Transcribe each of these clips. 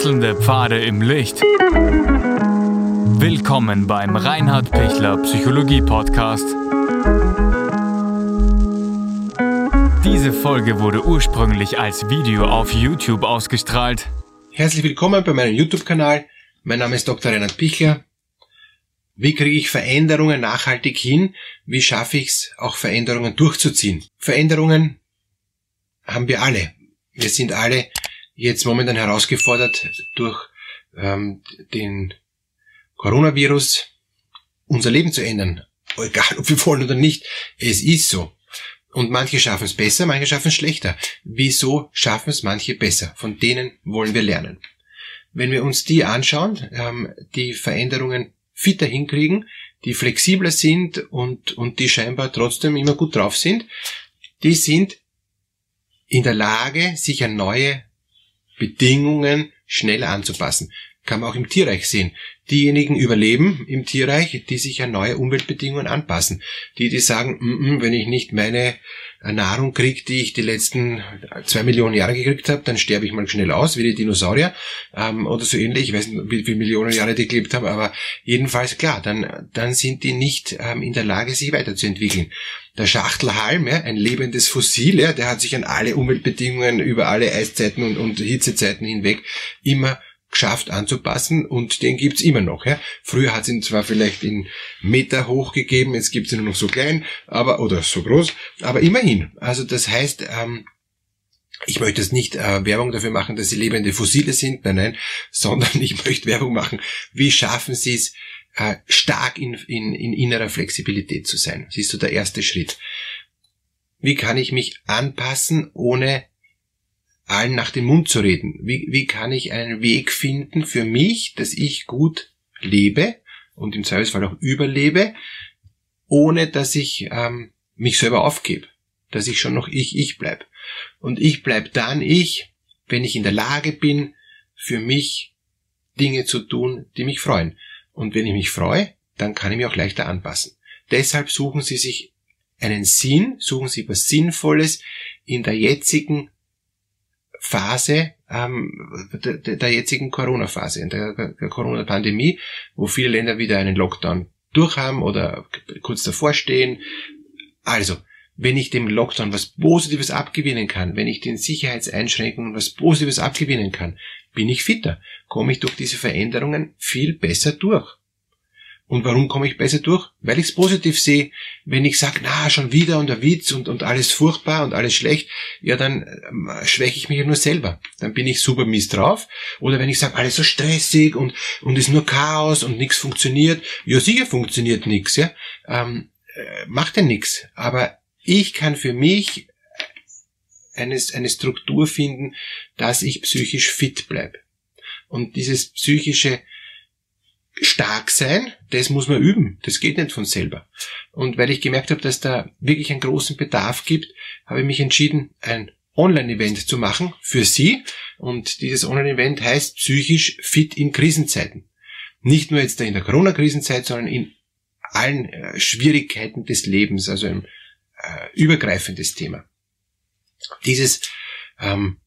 Wechselnde Pfade im Licht. Willkommen beim Reinhard Pichler Psychologie Podcast. Diese Folge wurde ursprünglich als Video auf YouTube ausgestrahlt. Herzlich willkommen bei meinem YouTube-Kanal. Mein Name ist Dr. Reinhard Pichler. Wie kriege ich Veränderungen nachhaltig hin? Wie schaffe ich es, auch Veränderungen durchzuziehen? Veränderungen haben wir alle. Wir sind alle jetzt momentan herausgefordert durch ähm, den Coronavirus unser Leben zu ändern. Egal, ob wir wollen oder nicht. Es ist so. Und manche schaffen es besser, manche schaffen es schlechter. Wieso schaffen es manche besser? Von denen wollen wir lernen. Wenn wir uns die anschauen, ähm, die Veränderungen fitter hinkriegen, die flexibler sind und, und die scheinbar trotzdem immer gut drauf sind, die sind in der Lage, sich an neue Bedingungen schnell anzupassen. Kann man auch im Tierreich sehen. Diejenigen überleben im Tierreich, die sich an neue Umweltbedingungen anpassen. Die, die sagen, mm -mm, wenn ich nicht meine Nahrung kriege, die ich die letzten zwei Millionen Jahre gekriegt habe, dann sterbe ich mal schnell aus, wie die Dinosaurier ähm, oder so ähnlich. Ich weiß nicht, wie viele Millionen Jahre die gelebt haben, aber jedenfalls klar, dann, dann sind die nicht ähm, in der Lage, sich weiterzuentwickeln. Der Schachtelhalm, ja, ein lebendes Fossil, ja, der hat sich an alle Umweltbedingungen über alle Eiszeiten und, und Hitzezeiten hinweg immer geschafft anzupassen und den gibt's immer noch. Ja. Früher hat es ihn zwar vielleicht in Meter hoch gegeben, jetzt gibt's ihn nur noch so klein, aber oder so groß, aber immerhin. Also das heißt, ähm, ich möchte jetzt nicht äh, Werbung dafür machen, dass sie lebende Fossile sind, nein, nein, sondern ich möchte Werbung machen, wie schaffen sie es, äh, stark in, in, in innerer Flexibilität zu sein. Ist so der erste Schritt. Wie kann ich mich anpassen, ohne allen nach dem Mund zu reden? Wie, wie kann ich einen Weg finden für mich, dass ich gut lebe und im Zweifelsfall auch überlebe, ohne dass ich ähm, mich selber aufgebe, dass ich schon noch ich, ich bleib. Und ich bleib dann ich, wenn ich in der Lage bin, für mich Dinge zu tun, die mich freuen. Und wenn ich mich freue, dann kann ich mich auch leichter anpassen. Deshalb suchen Sie sich einen Sinn, suchen Sie was Sinnvolles in der jetzigen Phase ähm, der, der jetzigen Corona-Phase, in der, der Corona-Pandemie, wo viele Länder wieder einen Lockdown durchhaben oder kurz davor stehen. Also, wenn ich dem Lockdown was Positives abgewinnen kann, wenn ich den Sicherheitseinschränkungen was Positives abgewinnen kann, bin ich fitter, komme ich durch diese Veränderungen viel besser durch. Und warum komme ich besser durch? Weil ich es positiv sehe. Wenn ich sage, na, schon wieder und der Witz und, und alles furchtbar und alles schlecht, ja, dann ähm, schwäche ich mich ja nur selber. Dann bin ich super mies drauf. Oder wenn ich sage, alles so stressig und, und ist nur Chaos und nichts funktioniert, ja, sicher funktioniert nichts, ja. Ähm, äh, macht ja nichts. Aber ich kann für mich eine, eine Struktur finden, dass ich psychisch fit bleibe. Und dieses psychische stark sein, das muss man üben. Das geht nicht von selber. Und weil ich gemerkt habe, dass da wirklich einen großen Bedarf gibt, habe ich mich entschieden, ein Online-Event zu machen für Sie. Und dieses Online-Event heißt psychisch fit in Krisenzeiten. Nicht nur jetzt in der Corona-Krisenzeit, sondern in allen äh, Schwierigkeiten des Lebens, also ein äh, übergreifendes Thema. Dieses ähm,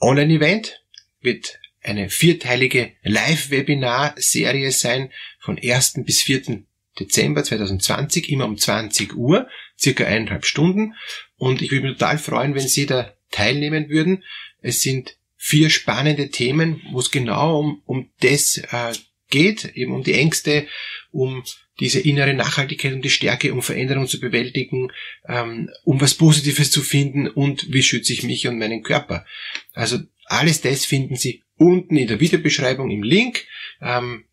Online-Event wird eine vierteilige Live-Webinar-Serie sein von 1. bis 4. Dezember 2020, immer um 20 Uhr, circa eineinhalb Stunden. Und ich würde mich total freuen, wenn Sie da teilnehmen würden. Es sind vier spannende Themen, wo es genau um, um das äh, geht, eben um die Ängste, um diese innere Nachhaltigkeit, um die Stärke, um Veränderungen zu bewältigen, ähm, um was Positives zu finden und wie schütze ich mich und meinen Körper. Also alles das finden Sie unten in der Videobeschreibung im Link. Ähm,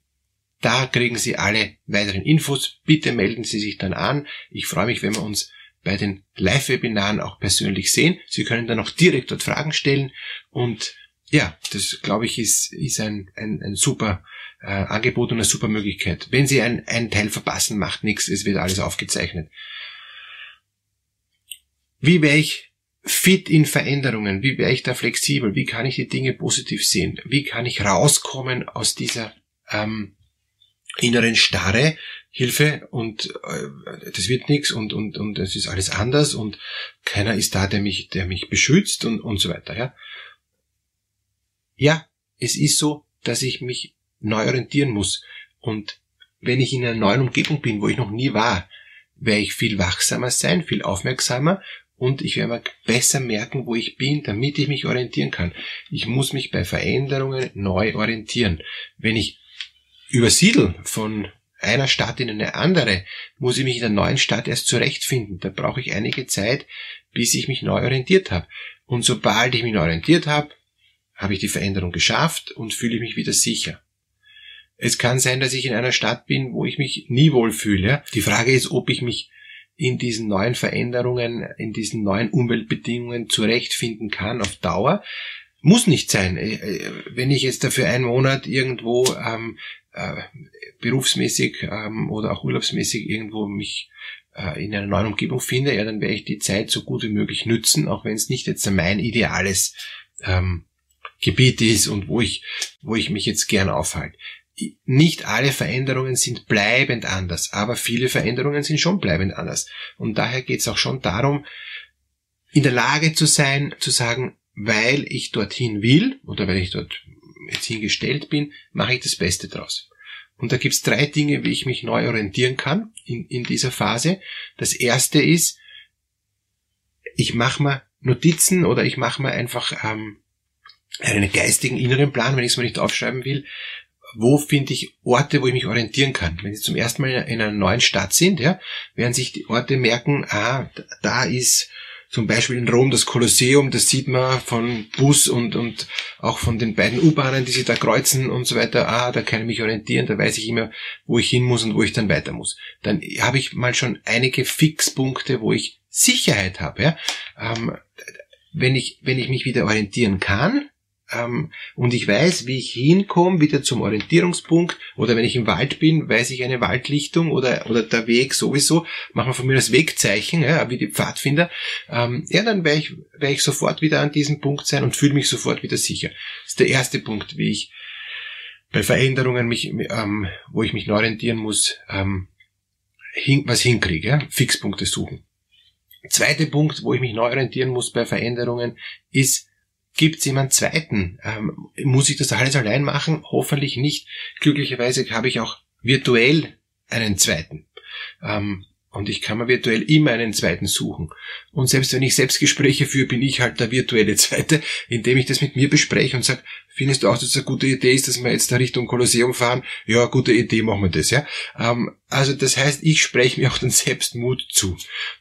da kriegen Sie alle weiteren Infos. Bitte melden Sie sich dann an. Ich freue mich, wenn wir uns bei den Live-Webinaren auch persönlich sehen. Sie können dann auch direkt dort Fragen stellen. Und ja, das glaube ich ist, ist ein, ein, ein super äh, Angebot und eine super Möglichkeit. Wenn Sie ein, einen Teil verpassen, macht nichts. Es wird alles aufgezeichnet. Wie wäre ich fit in Veränderungen? Wie wäre ich da flexibel? Wie kann ich die Dinge positiv sehen? Wie kann ich rauskommen aus dieser ähm, inneren Starre? Hilfe und äh, das wird nichts und und und es ist alles anders und keiner ist da, der mich der mich beschützt und und so weiter. Ja, ja, es ist so, dass ich mich neu orientieren muss. Und wenn ich in einer neuen Umgebung bin, wo ich noch nie war, werde ich viel wachsamer sein, viel aufmerksamer und ich werde besser merken, wo ich bin, damit ich mich orientieren kann. Ich muss mich bei Veränderungen neu orientieren. Wenn ich übersiedel von einer Stadt in eine andere, muss ich mich in der neuen Stadt erst zurechtfinden. Da brauche ich einige Zeit, bis ich mich neu orientiert habe. Und sobald ich mich neu orientiert habe, habe ich die Veränderung geschafft und fühle mich wieder sicher. Es kann sein, dass ich in einer Stadt bin, wo ich mich nie wohlfühle. Die Frage ist, ob ich mich in diesen neuen Veränderungen, in diesen neuen Umweltbedingungen zurechtfinden kann auf Dauer. Muss nicht sein. Äh, äh, wenn ich jetzt dafür einen Monat irgendwo ähm, äh, berufsmäßig ähm, oder auch urlaubsmäßig irgendwo mich äh, in einer neuen Umgebung finde, ja, dann werde ich die Zeit so gut wie möglich nützen, auch wenn es nicht jetzt mein ideales ähm, Gebiet ist und wo ich, wo ich mich jetzt gern aufhalte nicht alle Veränderungen sind bleibend anders, aber viele Veränderungen sind schon bleibend anders. Und daher geht es auch schon darum, in der Lage zu sein, zu sagen, weil ich dorthin will oder weil ich dort jetzt hingestellt bin, mache ich das Beste draus. Und da gibt's drei Dinge, wie ich mich neu orientieren kann in, in dieser Phase. Das erste ist, ich mache mir Notizen oder ich mache mir einfach ähm, einen geistigen inneren Plan, wenn ich es mir nicht aufschreiben will, wo finde ich Orte, wo ich mich orientieren kann. Wenn Sie zum ersten Mal in einer neuen Stadt sind, ja, werden sich die Orte merken, ah, da ist zum Beispiel in Rom das Kolosseum, das sieht man von Bus und, und auch von den beiden U-Bahnen, die sich da kreuzen und so weiter. Ah, da kann ich mich orientieren, da weiß ich immer, wo ich hin muss und wo ich dann weiter muss. Dann habe ich mal schon einige Fixpunkte, wo ich Sicherheit habe. Ja? Ähm, wenn, ich, wenn ich mich wieder orientieren kann, ähm, und ich weiß, wie ich hinkomme, wieder zum Orientierungspunkt oder wenn ich im Wald bin, weiß ich eine Waldlichtung oder, oder der Weg sowieso, machen wir von mir das Wegzeichen, ja, wie die Pfadfinder, ähm, ja, dann werde ich, werde ich sofort wieder an diesem Punkt sein und fühle mich sofort wieder sicher. Das ist der erste Punkt, wie ich bei Veränderungen mich, ähm, wo ich mich neu orientieren muss, ähm, hin, was hinkriege, ja? Fixpunkte suchen. Zweiter Punkt, wo ich mich neu orientieren muss bei Veränderungen, ist Gibt es jemand zweiten? Ähm, muss ich das alles allein machen? Hoffentlich nicht. Glücklicherweise habe ich auch virtuell einen zweiten. Ähm, und ich kann mir virtuell immer einen zweiten suchen. Und selbst wenn ich Selbstgespräche führe, bin ich halt der virtuelle Zweite, indem ich das mit mir bespreche und sage, findest du auch, dass es eine gute Idee ist, dass wir jetzt da Richtung Kolosseum fahren? Ja, gute Idee, machen wir das, ja. Ähm, also das heißt, ich spreche mir auch den Selbstmut zu.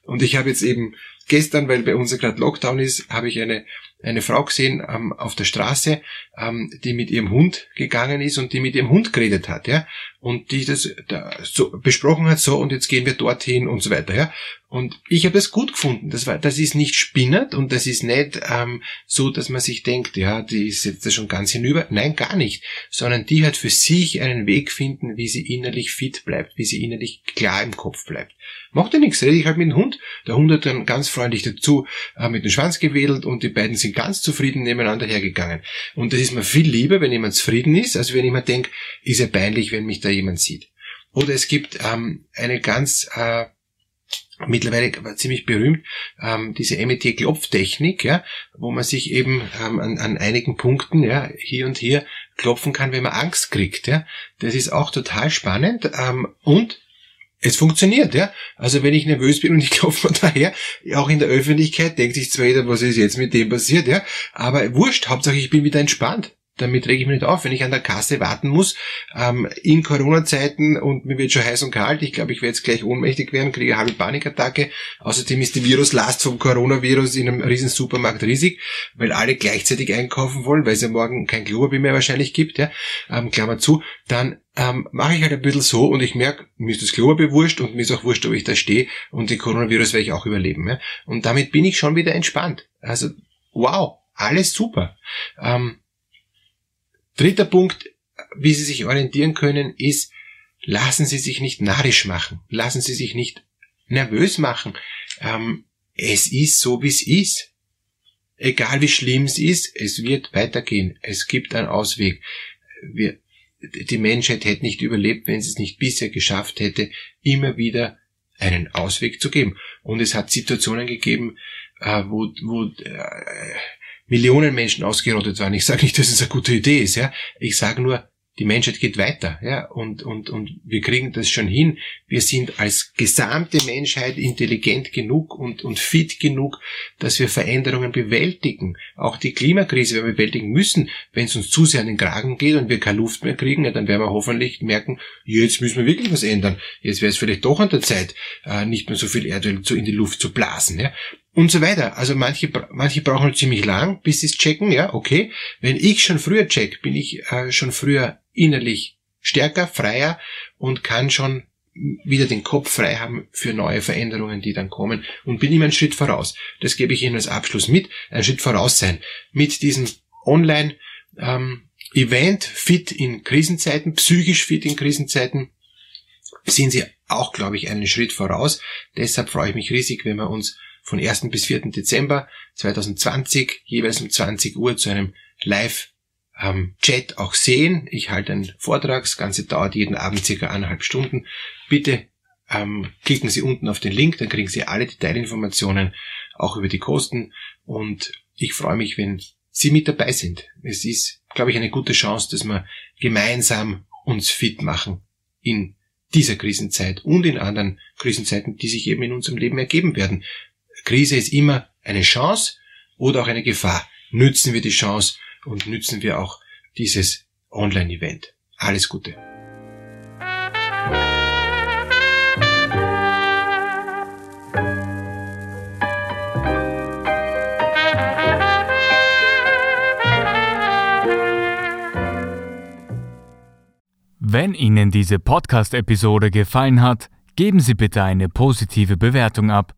Und ich habe jetzt eben gestern, weil bei uns ja gerade Lockdown ist, habe ich eine eine Frau gesehen ähm, auf der Straße, ähm, die mit ihrem Hund gegangen ist und die mit ihrem Hund geredet hat, ja, und die das da, so besprochen hat, so und jetzt gehen wir dorthin und so weiter, ja. Und ich habe das gut gefunden. Das war, das ist nicht spinnert und das ist nicht ähm, so, dass man sich denkt, ja, die ist jetzt schon ganz hinüber. Nein, gar nicht. Sondern die hat für sich einen Weg finden, wie sie innerlich fit bleibt, wie sie innerlich klar im Kopf bleibt. Macht ja nichts, rede ich halt mit dem Hund. Der Hund hat dann ganz freundlich dazu äh, mit dem Schwanz gewedelt und die beiden sind ganz zufrieden nebeneinander hergegangen. Und das ist mir viel lieber, wenn jemand zufrieden ist, als wenn ich mir denke, ist ja peinlich, wenn mich da jemand sieht. Oder es gibt ähm, eine ganz äh, mittlerweile ziemlich berühmt, ähm, diese MET-Klopftechnik, ja, wo man sich eben ähm, an, an einigen Punkten ja, hier und hier klopfen kann, wenn man Angst kriegt. Ja. Das ist auch total spannend ähm, und es funktioniert, ja. Also wenn ich nervös bin und ich klopfe daher, auch in der Öffentlichkeit denkt sich zwar jeder, was ist jetzt mit dem passiert, ja. Aber wurscht, Hauptsache ich bin wieder entspannt damit rege ich mich nicht auf, wenn ich an der Kasse warten muss, ähm, in Corona-Zeiten und mir wird schon heiß und kalt, ich glaube, ich werde jetzt gleich ohnmächtig werden, kriege eine halbe Panikattacke. Außerdem ist die Viruslast vom Coronavirus in einem riesen Supermarkt riesig, weil alle gleichzeitig einkaufen wollen, weil es ja morgen kein Klopapier mehr wahrscheinlich gibt, ja, ähm, Klammer zu, dann ähm, mache ich halt ein bisschen so und ich merke, mir ist das Klopapier wurscht und mir ist auch wurscht, ob ich da stehe und den Coronavirus werde ich auch überleben. Ja? Und damit bin ich schon wieder entspannt. Also, wow, alles super. Ähm, Dritter Punkt, wie Sie sich orientieren können, ist, lassen Sie sich nicht narrisch machen. Lassen Sie sich nicht nervös machen. Ähm, es ist so, wie es ist. Egal wie schlimm es ist, es wird weitergehen. Es gibt einen Ausweg. Wir, die Menschheit hätte nicht überlebt, wenn sie es nicht bisher geschafft hätte, immer wieder einen Ausweg zu geben. Und es hat Situationen gegeben, äh, wo, wo äh, Millionen Menschen ausgerottet waren. Ich sage nicht, dass es eine gute Idee ist, ja. Ich sage nur, die Menschheit geht weiter, ja, und, und, und wir kriegen das schon hin. Wir sind als gesamte Menschheit intelligent genug und, und fit genug, dass wir Veränderungen bewältigen. Auch die Klimakrise werden wir bewältigen müssen. Wenn es uns zu sehr an den Kragen geht und wir keine Luft mehr kriegen, ja, dann werden wir hoffentlich merken, jetzt müssen wir wirklich was ändern. Jetzt wäre es vielleicht doch an der Zeit, äh, nicht mehr so viel Erdöl in die Luft zu blasen, ja und so weiter. Also manche, manche brauchen halt ziemlich lang, bis sie es checken, ja, okay. Wenn ich schon früher check, bin ich äh, schon früher innerlich stärker, freier und kann schon wieder den Kopf frei haben für neue Veränderungen, die dann kommen und bin immer einen Schritt voraus. Das gebe ich Ihnen als Abschluss mit, ein Schritt voraus sein. Mit diesem Online ähm, Event fit in Krisenzeiten, psychisch fit in Krisenzeiten, sind Sie auch, glaube ich, einen Schritt voraus. Deshalb freue ich mich riesig, wenn wir uns von 1. bis 4. Dezember 2020 jeweils um 20 Uhr zu einem Live ähm, auch sehen. Ich halte einen Vortrag, das Ganze dauert jeden Abend circa eineinhalb Stunden. Bitte ähm, klicken Sie unten auf den Link, dann kriegen Sie alle Detailinformationen, auch über die Kosten. Und ich freue mich, wenn Sie mit dabei sind. Es ist, glaube ich, eine gute Chance, dass wir gemeinsam uns fit machen in dieser Krisenzeit und in anderen Krisenzeiten, die sich eben in unserem Leben ergeben werden. Krise ist immer eine Chance oder auch eine Gefahr. Nützen wir die Chance und nützen wir auch dieses Online-Event. Alles Gute. Wenn Ihnen diese Podcast-Episode gefallen hat, geben Sie bitte eine positive Bewertung ab.